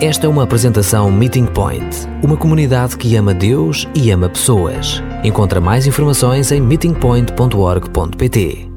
Esta é uma apresentação Meeting Point, uma comunidade que ama Deus e ama pessoas. Encontra mais informações em meetingpoint.org.pt.